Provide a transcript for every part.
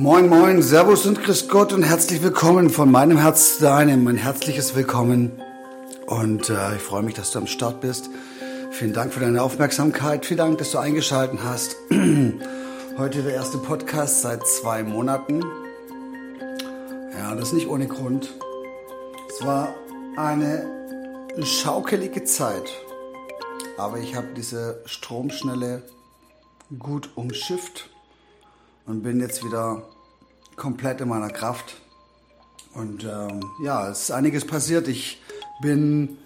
Moin, moin, Servus und Grüß Gott und herzlich willkommen von meinem Herz zu deinem. Ein herzliches Willkommen und äh, ich freue mich, dass du am Start bist. Vielen Dank für deine Aufmerksamkeit. Vielen Dank, dass du eingeschaltet hast. Heute der erste Podcast seit zwei Monaten. Ja, das ist nicht ohne Grund. Es war eine schaukelige Zeit, aber ich habe diese Stromschnelle gut umschifft und bin jetzt wieder komplett in meiner Kraft. Und ähm, ja, es ist einiges passiert. Ich bin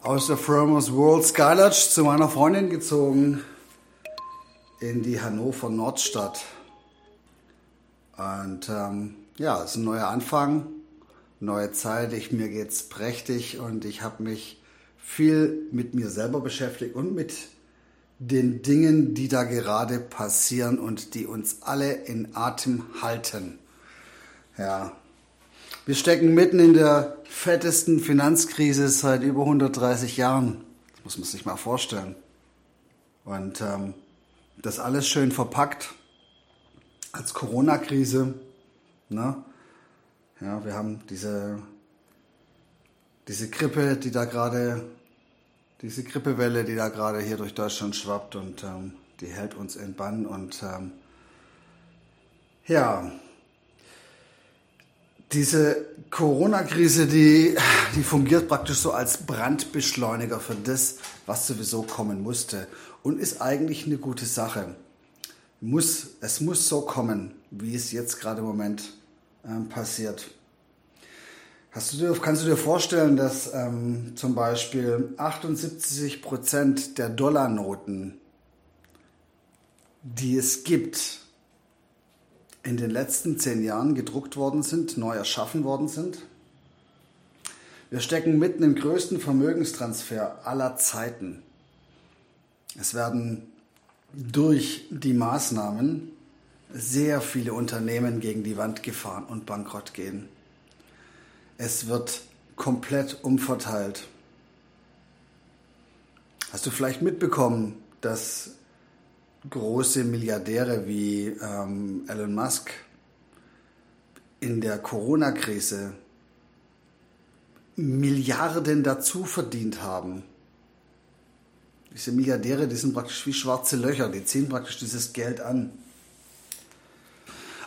aus der Firmers World Sky Lodge zu meiner Freundin gezogen in die Hannover Nordstadt. Und ähm, ja, es ist ein neuer Anfang, neue Zeit. Ich, mir geht's prächtig und ich habe mich viel mit mir selber beschäftigt und mit den Dingen, die da gerade passieren und die uns alle in Atem halten. Ja. Wir stecken mitten in der fettesten Finanzkrise seit über 130 Jahren. Das muss man sich mal vorstellen. Und ähm, das alles schön verpackt als Corona-Krise. Ne? Ja, wir haben diese, diese Grippe, die da gerade diese Grippewelle, die da gerade hier durch Deutschland schwappt und ähm, die hält uns in Bann. Und ähm, ja, diese Corona-Krise, die, die fungiert praktisch so als Brandbeschleuniger für das, was sowieso kommen musste und ist eigentlich eine gute Sache. Muss, es muss so kommen, wie es jetzt gerade im Moment ähm, passiert. Du dir, kannst du dir vorstellen, dass ähm, zum Beispiel 78 Prozent der Dollarnoten, die es gibt, in den letzten zehn Jahren gedruckt worden sind, neu erschaffen worden sind? Wir stecken mitten im größten Vermögenstransfer aller Zeiten. Es werden durch die Maßnahmen sehr viele Unternehmen gegen die Wand gefahren und bankrott gehen. Es wird komplett umverteilt. Hast du vielleicht mitbekommen, dass große Milliardäre wie ähm, Elon Musk in der Corona-Krise Milliarden dazu verdient haben? Diese Milliardäre, die sind praktisch wie schwarze Löcher, die ziehen praktisch dieses Geld an.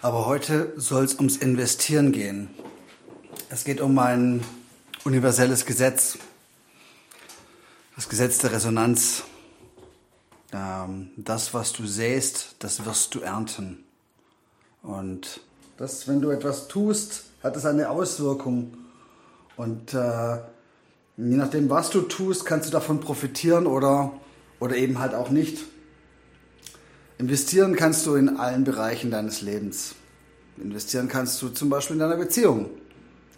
Aber heute soll es ums Investieren gehen. Es geht um ein universelles Gesetz, das Gesetz der Resonanz. Ähm, das, was du säst, das wirst du ernten. Und das, wenn du etwas tust, hat es eine Auswirkung. Und äh, je nachdem, was du tust, kannst du davon profitieren oder, oder eben halt auch nicht. Investieren kannst du in allen Bereichen deines Lebens. Investieren kannst du zum Beispiel in deiner Beziehung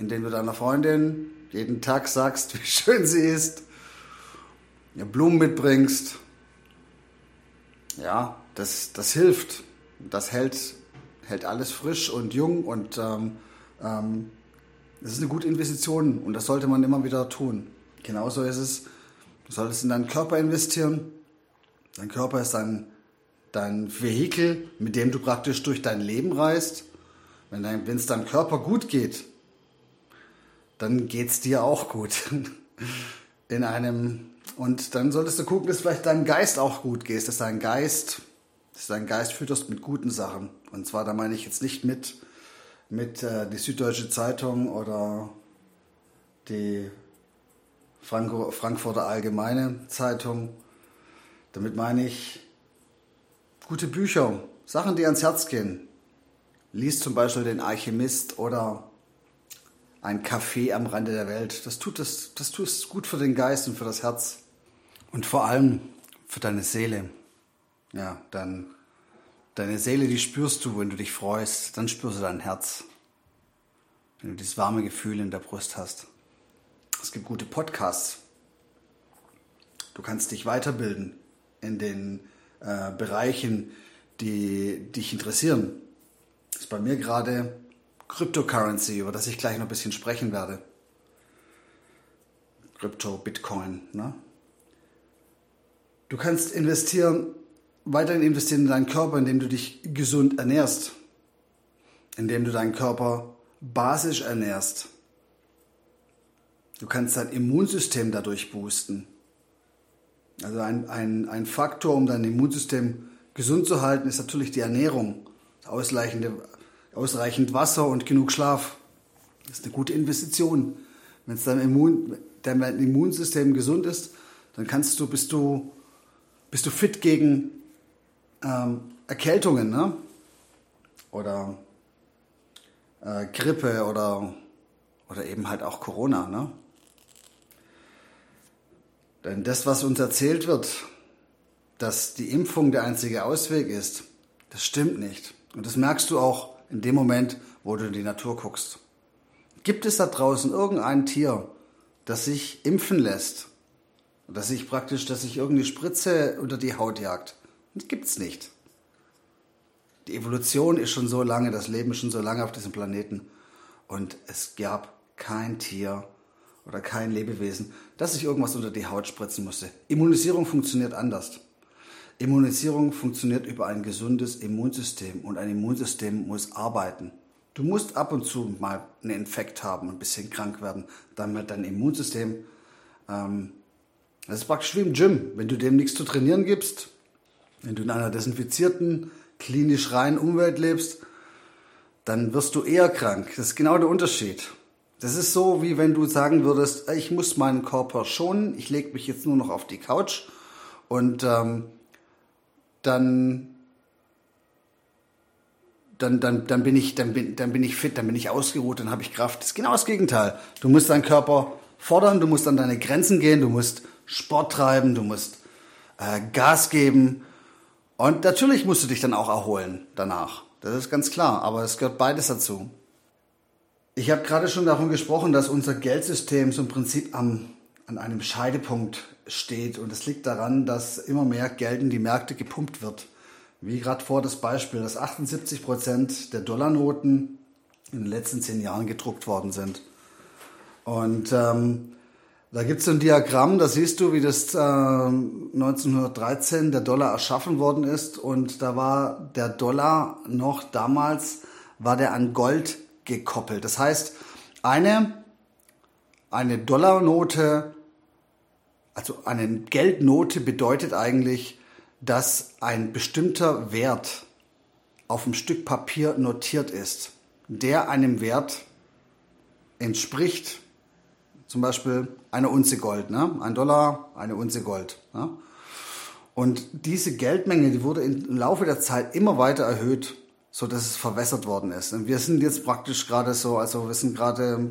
indem du deiner Freundin jeden Tag sagst, wie schön sie ist, ihr Blumen mitbringst. Ja, das, das hilft. Das hält, hält alles frisch und jung und ähm, ähm, das ist eine gute Investition und das sollte man immer wieder tun. Genauso ist es, du solltest in deinen Körper investieren. Dein Körper ist dein, dein Vehikel, mit dem du praktisch durch dein Leben reist. Wenn es deinem Körper gut geht, dann geht's dir auch gut. In einem, und dann solltest du gucken, dass vielleicht deinem Geist auch gut geht, dass dein Geist, dass dein Geist fütterst mit guten Sachen. Und zwar, da meine ich jetzt nicht mit, mit äh, die Süddeutsche Zeitung oder die Franco, Frankfurter Allgemeine Zeitung. Damit meine ich gute Bücher, Sachen, die ans Herz gehen. Lies zum Beispiel den Alchemist oder ein Café am Rande der Welt. Das tut es, das tut es gut für den Geist und für das Herz. Und vor allem für deine Seele. Ja, dann, deine Seele, die spürst du, wenn du dich freust. Dann spürst du dein Herz. Wenn du dieses warme Gefühl in der Brust hast. Es gibt gute Podcasts. Du kannst dich weiterbilden in den äh, Bereichen, die dich interessieren. Das ist bei mir gerade Cryptocurrency, über das ich gleich noch ein bisschen sprechen werde. Krypto, Bitcoin. Ne? Du kannst investieren, weiterhin investieren in deinen Körper, indem du dich gesund ernährst. indem du deinen Körper basisch ernährst. Du kannst dein Immunsystem dadurch boosten. Also ein, ein, ein Faktor, um dein Immunsystem gesund zu halten, ist natürlich die Ernährung. Ausreichende, ausreichend Wasser und genug Schlaf. Das ist eine gute Investition. Wenn es dein, Immun, dein Immunsystem gesund ist, dann kannst du, bist du, bist du fit gegen ähm, Erkältungen, ne? Oder äh, Grippe oder, oder eben halt auch Corona, ne? Denn das, was uns erzählt wird, dass die Impfung der einzige Ausweg ist, das stimmt nicht. Und das merkst du auch in dem Moment, wo du in die Natur guckst. Gibt es da draußen irgendein Tier, das sich impfen lässt? Dass sich praktisch, dass sich irgendeine Spritze unter die Haut jagt? Das gibt's nicht. Die Evolution ist schon so lange, das Leben ist schon so lange auf diesem Planeten. Und es gab kein Tier, oder kein Lebewesen, das sich irgendwas unter die Haut spritzen musste. Immunisierung funktioniert anders. Immunisierung funktioniert über ein gesundes Immunsystem und ein Immunsystem muss arbeiten. Du musst ab und zu mal einen Infekt haben, ein bisschen krank werden, damit dein Immunsystem, ähm, das ist praktisch wie im Gym. Wenn du dem nichts zu trainieren gibst, wenn du in einer desinfizierten, klinisch reinen Umwelt lebst, dann wirst du eher krank. Das ist genau der Unterschied. Das ist so, wie wenn du sagen würdest, ich muss meinen Körper schonen, ich lege mich jetzt nur noch auf die Couch und ähm, dann, dann, dann, dann, bin ich, dann, bin, dann bin ich fit, dann bin ich ausgeruht, dann habe ich Kraft. Das ist genau das Gegenteil. Du musst deinen Körper fordern, du musst an deine Grenzen gehen, du musst Sport treiben, du musst äh, Gas geben und natürlich musst du dich dann auch erholen danach. Das ist ganz klar, aber es gehört beides dazu. Ich habe gerade schon davon gesprochen, dass unser Geldsystem so im Prinzip am, an einem Scheidepunkt steht. Und es liegt daran, dass immer mehr Geld in die Märkte gepumpt wird. Wie gerade vor das Beispiel, dass 78 Prozent der Dollarnoten in den letzten zehn Jahren gedruckt worden sind. Und ähm, da gibt es ein Diagramm, da siehst du, wie das äh, 1913 der Dollar erschaffen worden ist. Und da war der Dollar noch damals, war der an Gold gekoppelt. Das heißt, eine, eine Dollarnote, also eine Geldnote bedeutet eigentlich, dass ein bestimmter Wert auf einem Stück Papier notiert ist, der einem Wert entspricht, zum Beispiel eine Unze Gold, ne? ein Dollar, eine Unze Gold. Ne? Und diese Geldmenge, die wurde im Laufe der Zeit immer weiter erhöht so dass es verwässert worden ist. Und wir sind jetzt praktisch gerade so, also wir sind gerade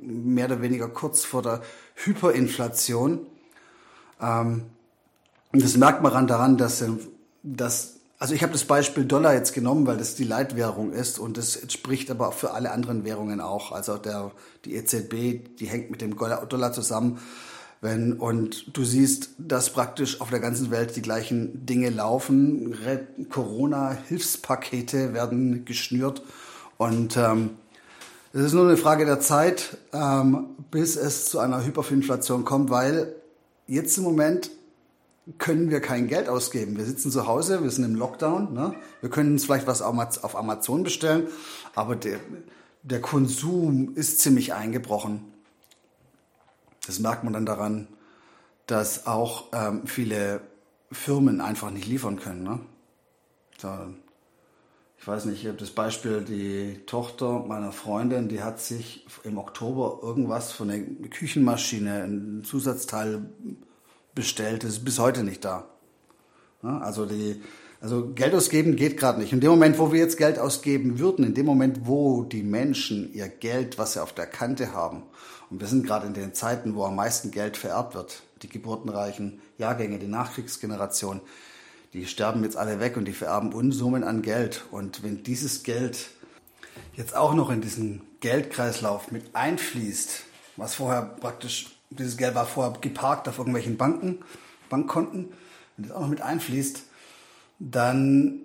mehr oder weniger kurz vor der Hyperinflation. Ähm, das merkt man daran, dass, dass also ich habe das Beispiel Dollar jetzt genommen, weil das die Leitwährung ist und das entspricht aber für alle anderen Währungen auch. Also der, die EZB, die hängt mit dem Dollar zusammen. Wenn, und du siehst, dass praktisch auf der ganzen Welt die gleichen Dinge laufen. Corona-Hilfspakete werden geschnürt. Und ähm, es ist nur eine Frage der Zeit, ähm, bis es zu einer Hyperinflation kommt, weil jetzt im Moment können wir kein Geld ausgeben. Wir sitzen zu Hause, wir sind im Lockdown. Ne? Wir können uns vielleicht was auf Amazon bestellen, aber der, der Konsum ist ziemlich eingebrochen. Das merkt man dann daran, dass auch ähm, viele Firmen einfach nicht liefern können. Ne? Da, ich weiß nicht, ich habe das Beispiel, die Tochter meiner Freundin, die hat sich im Oktober irgendwas von der Küchenmaschine, ein Zusatzteil bestellt, ist bis heute nicht da. Also die, also Geld ausgeben geht gerade nicht. In dem Moment, wo wir jetzt Geld ausgeben würden, in dem Moment, wo die Menschen ihr Geld, was sie auf der Kante haben, und wir sind gerade in den Zeiten, wo am meisten Geld vererbt wird, die geburtenreichen Jahrgänge, die Nachkriegsgeneration, die sterben jetzt alle weg und die vererben Unsummen an Geld. Und wenn dieses Geld jetzt auch noch in diesen Geldkreislauf mit einfließt, was vorher praktisch, dieses Geld war vorher geparkt auf irgendwelchen Banken, Bankkonten, wenn das auch noch mit einfließt, dann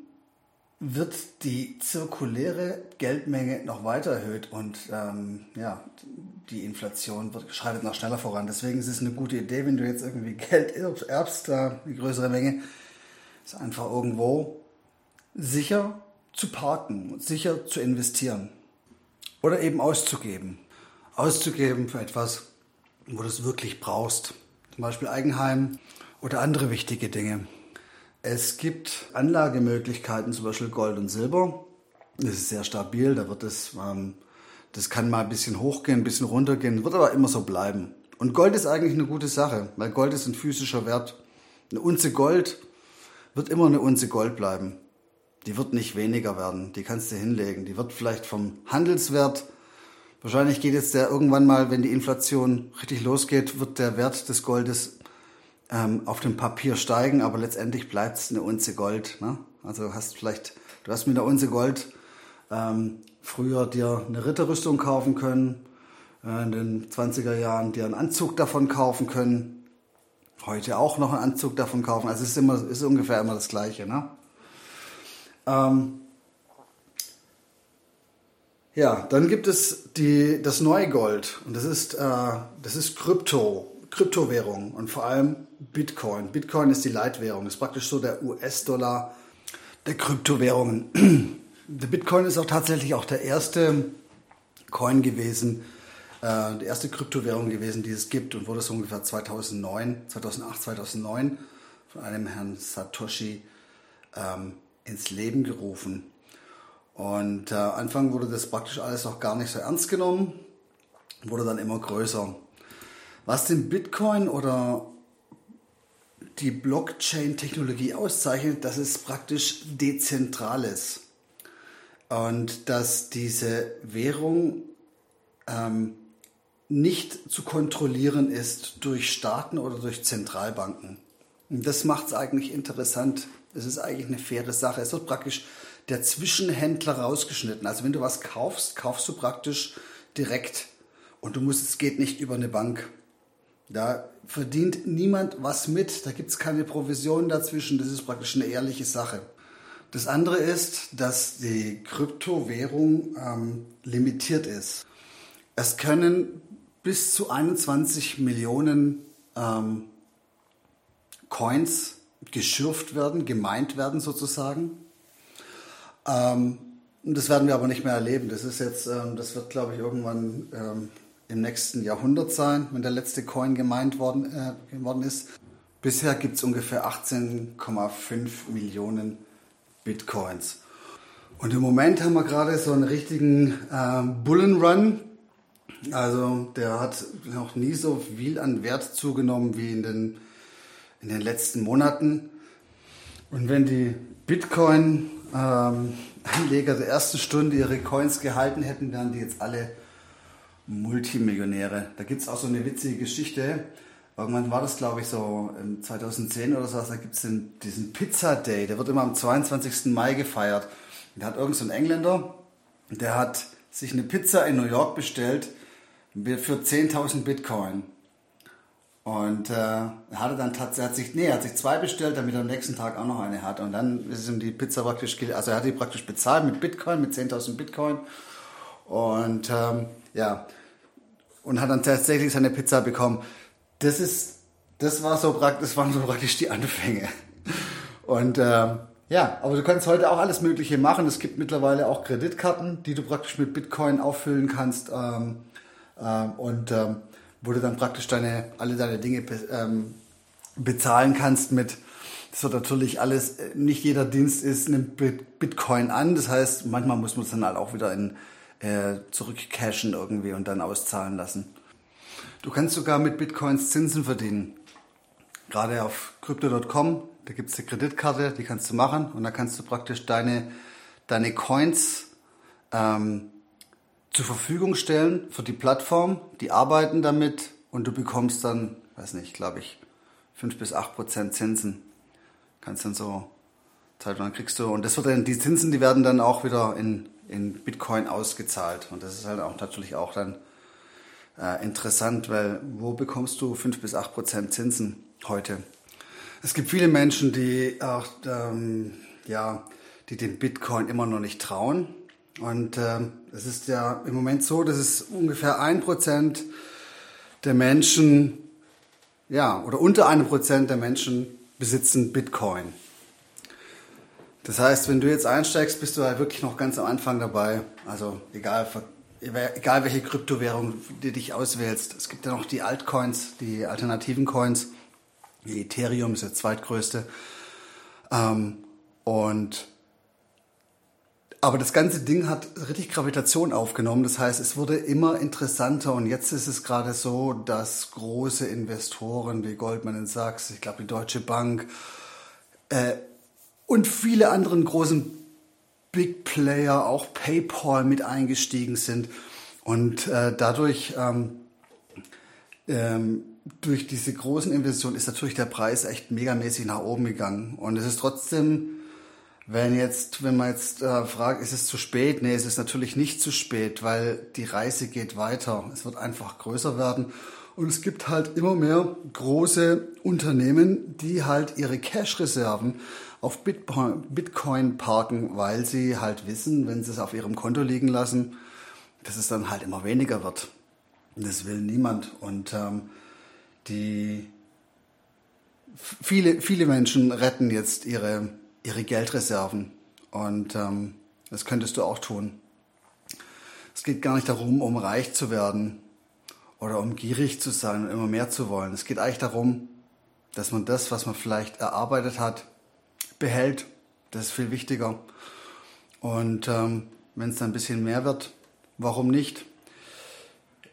wird die zirkuläre Geldmenge noch weiter erhöht und ähm, ja, die Inflation wird, schreitet noch schneller voran. Deswegen ist es eine gute Idee, wenn du jetzt irgendwie Geld erbst, da die größere Menge, ist einfach irgendwo sicher zu parken, sicher zu investieren oder eben auszugeben. Auszugeben für etwas, wo du es wirklich brauchst. Zum Beispiel Eigenheim oder andere wichtige Dinge. Es gibt Anlagemöglichkeiten, zum Beispiel Gold und Silber. Das ist sehr stabil, da wird es, ähm, das kann mal ein bisschen hochgehen, ein bisschen runtergehen, wird aber immer so bleiben. Und Gold ist eigentlich eine gute Sache, weil Gold ist ein physischer Wert. Eine Unze Gold wird immer eine Unze Gold bleiben. Die wird nicht weniger werden, die kannst du hinlegen. Die wird vielleicht vom Handelswert, wahrscheinlich geht jetzt der irgendwann mal, wenn die Inflation richtig losgeht, wird der Wert des Goldes ähm, auf dem Papier steigen, aber letztendlich bleibt es eine Unze Gold. Ne? Also hast vielleicht, du hast mit einer Unze Gold ähm, früher dir eine Ritterrüstung kaufen können, äh, in den 20er Jahren dir einen Anzug davon kaufen können, heute auch noch einen Anzug davon kaufen. Also es ist, immer, ist ungefähr immer das Gleiche. Ne? Ähm, ja, dann gibt es die, das neue Gold und das ist, äh, das ist Krypto, Kryptowährung und vor allem Bitcoin. Bitcoin ist die Leitwährung, ist praktisch so der US-Dollar der Kryptowährungen. Der Bitcoin ist auch tatsächlich auch der erste Coin gewesen, äh, die erste Kryptowährung gewesen, die es gibt und wurde so ungefähr 2009, 2008, 2009 von einem Herrn Satoshi ähm, ins Leben gerufen. Und äh, Anfang wurde das praktisch alles noch gar nicht so ernst genommen, wurde dann immer größer. Was den Bitcoin oder die Blockchain-Technologie auszeichnet, dass es praktisch dezentral ist. Und dass diese Währung ähm, nicht zu kontrollieren ist durch Staaten oder durch Zentralbanken. Und das macht es eigentlich interessant. Es ist eigentlich eine faire Sache. Es wird praktisch der Zwischenhändler rausgeschnitten. Also wenn du was kaufst, kaufst du praktisch direkt. Und du musst, es geht nicht über eine Bank. Da verdient niemand was mit. Da gibt es keine Provision dazwischen. Das ist praktisch eine ehrliche Sache. Das andere ist, dass die Kryptowährung ähm, limitiert ist. Es können bis zu 21 Millionen ähm, Coins geschürft werden, gemeint werden sozusagen. Ähm, das werden wir aber nicht mehr erleben. Das ist jetzt, ähm, das wird, glaube ich, irgendwann ähm, im nächsten Jahrhundert sein, wenn der letzte Coin gemeint worden, äh, geworden ist. Bisher gibt es ungefähr 18,5 Millionen Bitcoins. Und im Moment haben wir gerade so einen richtigen äh, Bullenrun. Also der hat noch nie so viel an Wert zugenommen wie in den, in den letzten Monaten. Und wenn die Bitcoin-Anleger ähm, der ersten Stunde ihre Coins gehalten hätten, wären die jetzt alle Multimillionäre. Da gibt es auch so eine witzige Geschichte. Irgendwann war das, glaube ich, so 2010 oder so, da gibt es diesen Pizza Day, der wird immer am 22. Mai gefeiert. Da hat irgend so ein Engländer, der hat sich eine Pizza in New York bestellt für 10.000 Bitcoin. Und äh, hat er dann tatsächlich, nee, er hat sich zwei bestellt, damit er am nächsten Tag auch noch eine hat. Und dann ist ihm die Pizza praktisch, also er hat die praktisch bezahlt mit Bitcoin, mit 10.000 Bitcoin. Und ähm, ja, und hat dann tatsächlich seine Pizza bekommen. Das ist, das war so praktisch, das waren so praktisch die Anfänge. Und äh, ja, aber du kannst heute auch alles Mögliche machen. Es gibt mittlerweile auch Kreditkarten, die du praktisch mit Bitcoin auffüllen kannst ähm, ähm, und ähm, wo du dann praktisch deine alle deine Dinge ähm, bezahlen kannst mit. Das wird natürlich alles, äh, nicht jeder Dienst ist, nimmt Bitcoin an. Das heißt, manchmal muss man es dann halt auch wieder in äh, zurückcashen irgendwie und dann auszahlen lassen. Du kannst sogar mit Bitcoins Zinsen verdienen. Gerade auf crypto.com, da gibt es eine Kreditkarte, die kannst du machen und da kannst du praktisch deine, deine Coins ähm, zur Verfügung stellen für die Plattform. Die arbeiten damit und du bekommst dann, weiß nicht, glaube ich, 5 bis 8 Prozent Zinsen. Kannst dann so Zeit lang kriegst du und das wird dann die Zinsen, die werden dann auch wieder in in Bitcoin ausgezahlt. Und das ist halt auch natürlich auch dann äh, interessant, weil wo bekommst du 5 bis 8 Prozent Zinsen heute? Es gibt viele Menschen, die auch, ähm, ja, die dem Bitcoin immer noch nicht trauen. Und ähm, es ist ja im Moment so, dass es ungefähr ein Prozent der Menschen, ja, oder unter einem Prozent der Menschen besitzen Bitcoin. Das heißt, wenn du jetzt einsteigst, bist du halt wirklich noch ganz am Anfang dabei. Also egal, egal welche Kryptowährung du dich auswählst. Es gibt ja noch die Altcoins, die alternativen Coins. Ethereum ist der zweitgrößte. Ähm, und aber das ganze Ding hat richtig Gravitation aufgenommen. Das heißt, es wurde immer interessanter. Und jetzt ist es gerade so, dass große Investoren wie Goldman Sachs, ich glaube die Deutsche Bank äh, und viele anderen großen Big Player, auch PayPal mit eingestiegen sind. Und äh, dadurch ähm, ähm, durch diese großen Investitionen ist natürlich der Preis echt megamäßig nach oben gegangen. Und es ist trotzdem wenn jetzt, wenn man jetzt äh, fragt, ist es zu spät? Nee, es ist natürlich nicht zu spät, weil die Reise geht weiter. Es wird einfach größer werden. Und es gibt halt immer mehr große Unternehmen, die halt ihre Cash-Reserven auf Bitcoin parken, weil sie halt wissen, wenn sie es auf ihrem Konto liegen lassen, dass es dann halt immer weniger wird. Und das will niemand. Und ähm, die viele, viele Menschen retten jetzt ihre ihre Geldreserven. Und ähm, das könntest du auch tun. Es geht gar nicht darum, um reich zu werden oder um gierig zu sein und immer mehr zu wollen. Es geht eigentlich darum, dass man das, was man vielleicht erarbeitet hat, behält. Das ist viel wichtiger. Und ähm, wenn es dann ein bisschen mehr wird, warum nicht?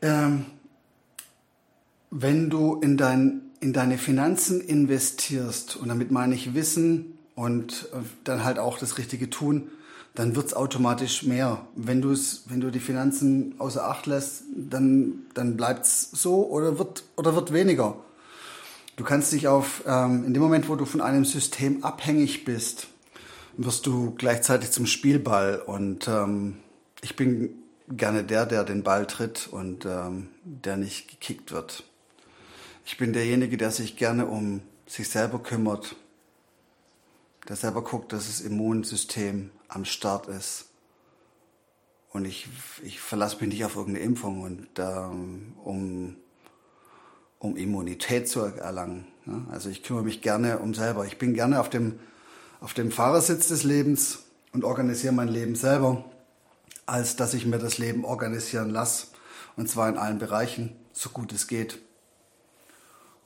Ähm, wenn du in, dein, in deine Finanzen investierst, und damit meine ich Wissen, und äh, dann halt auch das Richtige tun, dann wird's automatisch mehr. Wenn, du's, wenn du die Finanzen außer Acht lässt, dann, dann bleibt's so oder wird, oder wird weniger. Du kannst dich auf, ähm, in dem Moment, wo du von einem System abhängig bist, wirst du gleichzeitig zum Spielball. Und ähm, ich bin gerne der, der den Ball tritt und ähm, der nicht gekickt wird. Ich bin derjenige, der sich gerne um sich selber kümmert der selber guckt, dass das Immunsystem am Start ist. Und ich, ich verlasse mich nicht auf irgendeine Impfung, und, ähm, um, um Immunität zu erlangen. Ne? Also ich kümmere mich gerne um selber. Ich bin gerne auf dem, auf dem Fahrersitz des Lebens und organisiere mein Leben selber, als dass ich mir das Leben organisieren lasse. Und zwar in allen Bereichen, so gut es geht.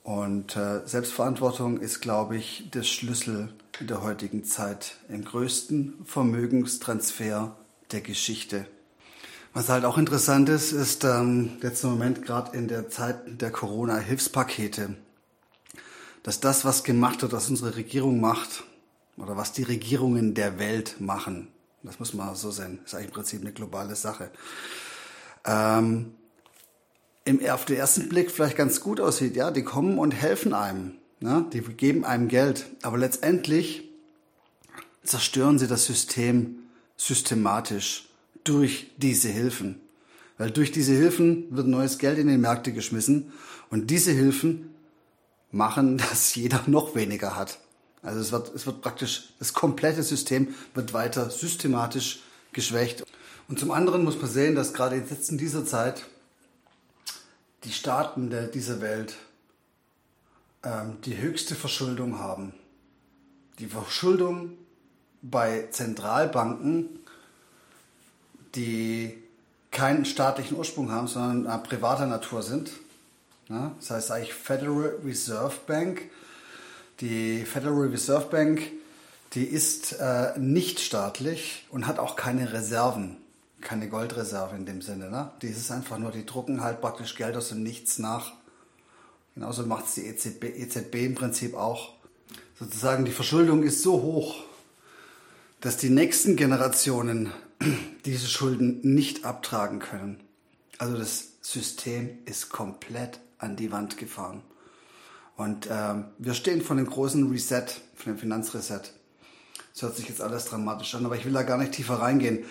Und äh, Selbstverantwortung ist, glaube ich, der Schlüssel in der heutigen Zeit im größten Vermögenstransfer der Geschichte. Was halt auch interessant ist, ist ähm, jetzt im Moment gerade in der Zeit der Corona-Hilfspakete, dass das, was gemacht wird, was unsere Regierung macht, oder was die Regierungen der Welt machen, das muss man so sehen, ist eigentlich im Prinzip eine globale Sache, ähm, im, auf den ersten Blick vielleicht ganz gut aussieht. Ja, die kommen und helfen einem. Ja, die geben einem Geld. Aber letztendlich zerstören sie das System systematisch durch diese Hilfen. Weil durch diese Hilfen wird neues Geld in die Märkte geschmissen und diese Hilfen machen, dass jeder noch weniger hat. Also es wird, es wird praktisch, das komplette System wird weiter systematisch geschwächt. Und zum anderen muss man sehen, dass gerade jetzt in dieser Zeit die Staaten der, dieser Welt ähm, die höchste Verschuldung haben. Die Verschuldung bei Zentralbanken, die keinen staatlichen Ursprung haben, sondern privater Natur sind. Ja, das heißt eigentlich Federal Reserve Bank. Die Federal Reserve Bank, die ist äh, nicht staatlich und hat auch keine Reserven keine Goldreserve in dem Sinne. Ne? Die ist einfach nur, die drucken halt praktisch Geld aus dem Nichts nach. Genauso macht es die EZB, EZB im Prinzip auch. Sozusagen die Verschuldung ist so hoch, dass die nächsten Generationen diese Schulden nicht abtragen können. Also das System ist komplett an die Wand gefahren. Und ähm, wir stehen vor einem großen Reset, von dem Finanzreset. Das hört sich jetzt alles dramatisch an, aber ich will da gar nicht tiefer reingehen.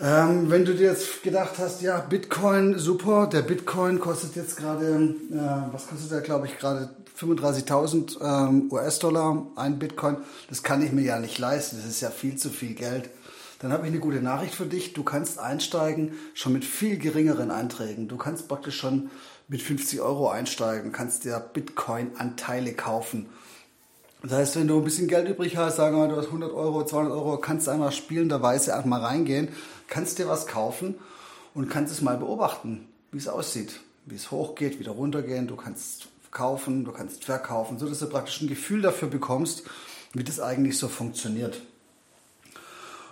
Ähm, wenn du dir jetzt gedacht hast, ja, Bitcoin, super, der Bitcoin kostet jetzt gerade, äh, was kostet der, glaube ich, gerade 35.000 ähm, US-Dollar, ein Bitcoin, das kann ich mir ja nicht leisten, das ist ja viel zu viel Geld. Dann habe ich eine gute Nachricht für dich, du kannst einsteigen, schon mit viel geringeren Einträgen. Du kannst praktisch schon mit 50 Euro einsteigen, kannst dir Bitcoin-Anteile kaufen. Das heißt, wenn du ein bisschen Geld übrig hast, sagen wir mal, du hast 100 Euro, 200 Euro, kannst du einmal spielenderweise einfach mal reingehen, kannst dir was kaufen und kannst es mal beobachten, wie es aussieht, wie es hochgeht, wieder runtergehen. Du kannst kaufen, du kannst verkaufen, so dass du praktisch ein Gefühl dafür bekommst, wie das eigentlich so funktioniert.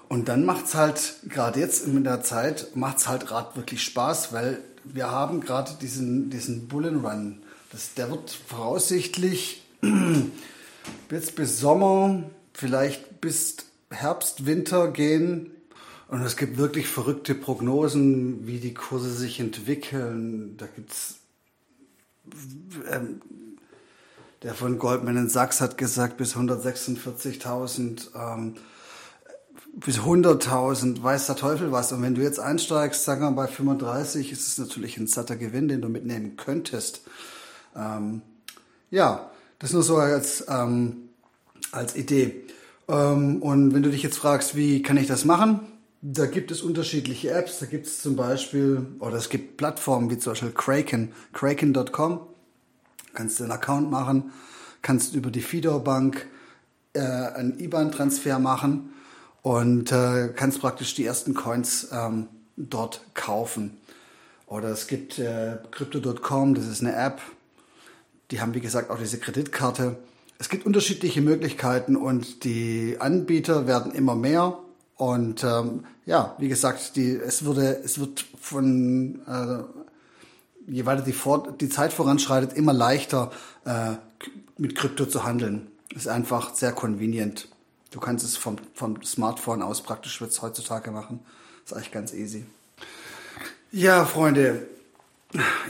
Und dann macht es halt, gerade jetzt in der Zeit, macht es halt gerade wirklich Spaß, weil wir haben gerade diesen, diesen Bullen Run. Das, der wird voraussichtlich jetzt bis Sommer, vielleicht bis Herbst, Winter gehen. Und es gibt wirklich verrückte Prognosen, wie die Kurse sich entwickeln. Da gibt's ähm, der von Goldman Sachs hat gesagt bis 146.000, ähm, bis 100.000, weiß der Teufel was. Und wenn du jetzt einsteigst, sagen wir mal bei 35, ist es natürlich ein satter Gewinn, den du mitnehmen könntest. Ähm, ja, das nur so als, ähm, als Idee. Ähm, und wenn du dich jetzt fragst, wie kann ich das machen? Da gibt es unterschiedliche Apps. Da gibt es zum Beispiel, oder es gibt Plattformen wie zum Beispiel Kraken, kraken.com. Kannst du einen Account machen, kannst über die Fidor Bank äh, einen IBAN-Transfer machen und äh, kannst praktisch die ersten Coins ähm, dort kaufen. Oder es gibt äh, Crypto.com, das ist eine App, die haben, wie gesagt, auch diese Kreditkarte. Es gibt unterschiedliche Möglichkeiten und die Anbieter werden immer mehr. Und ähm, ja, wie gesagt, die, es, würde, es wird von, äh, je weiter die, Vor die Zeit voranschreitet, immer leichter äh, mit Krypto zu handeln. Ist einfach sehr convenient. Du kannst es vom, vom Smartphone aus praktisch wird's heutzutage machen. Ist eigentlich ganz easy. Ja, Freunde,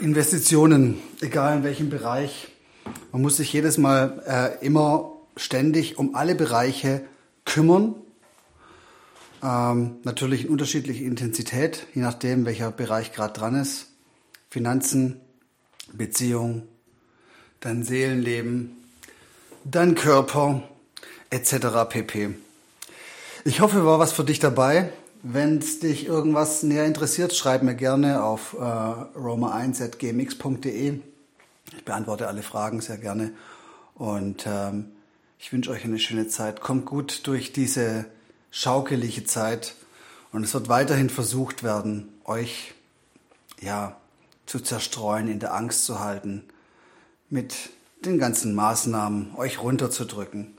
Investitionen, egal in welchem Bereich. Man muss sich jedes Mal äh, immer ständig um alle Bereiche kümmern. Ähm, natürlich in unterschiedlicher Intensität, je nachdem, welcher Bereich gerade dran ist. Finanzen, Beziehung, dein Seelenleben, dein Körper, etc. pp. Ich hoffe, war was für dich dabei. Wenn es dich irgendwas näher interessiert, schreib mir gerne auf äh, roma1.gmx.de. Ich beantworte alle Fragen sehr gerne. Und ähm, ich wünsche euch eine schöne Zeit. Kommt gut durch diese schaukelige Zeit. Und es wird weiterhin versucht werden, euch ja zu zerstreuen, in der Angst zu halten, mit den ganzen Maßnahmen euch runterzudrücken.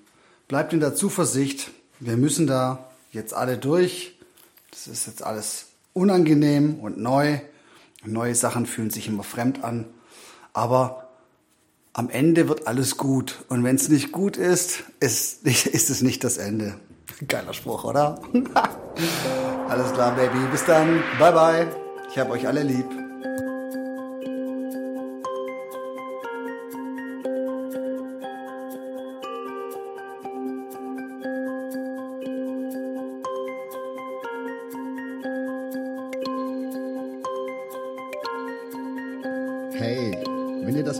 Bleibt in der Zuversicht. Wir müssen da jetzt alle durch. Das ist jetzt alles unangenehm und neu. Neue Sachen fühlen sich immer fremd an. Aber am Ende wird alles gut. Und wenn es nicht gut ist, ist, ist es nicht das Ende. Geiler Spruch, oder? alles klar, Baby. Bis dann. Bye, bye. Ich habe euch alle lieb.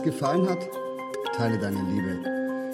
gefallen hat, teile deine Liebe.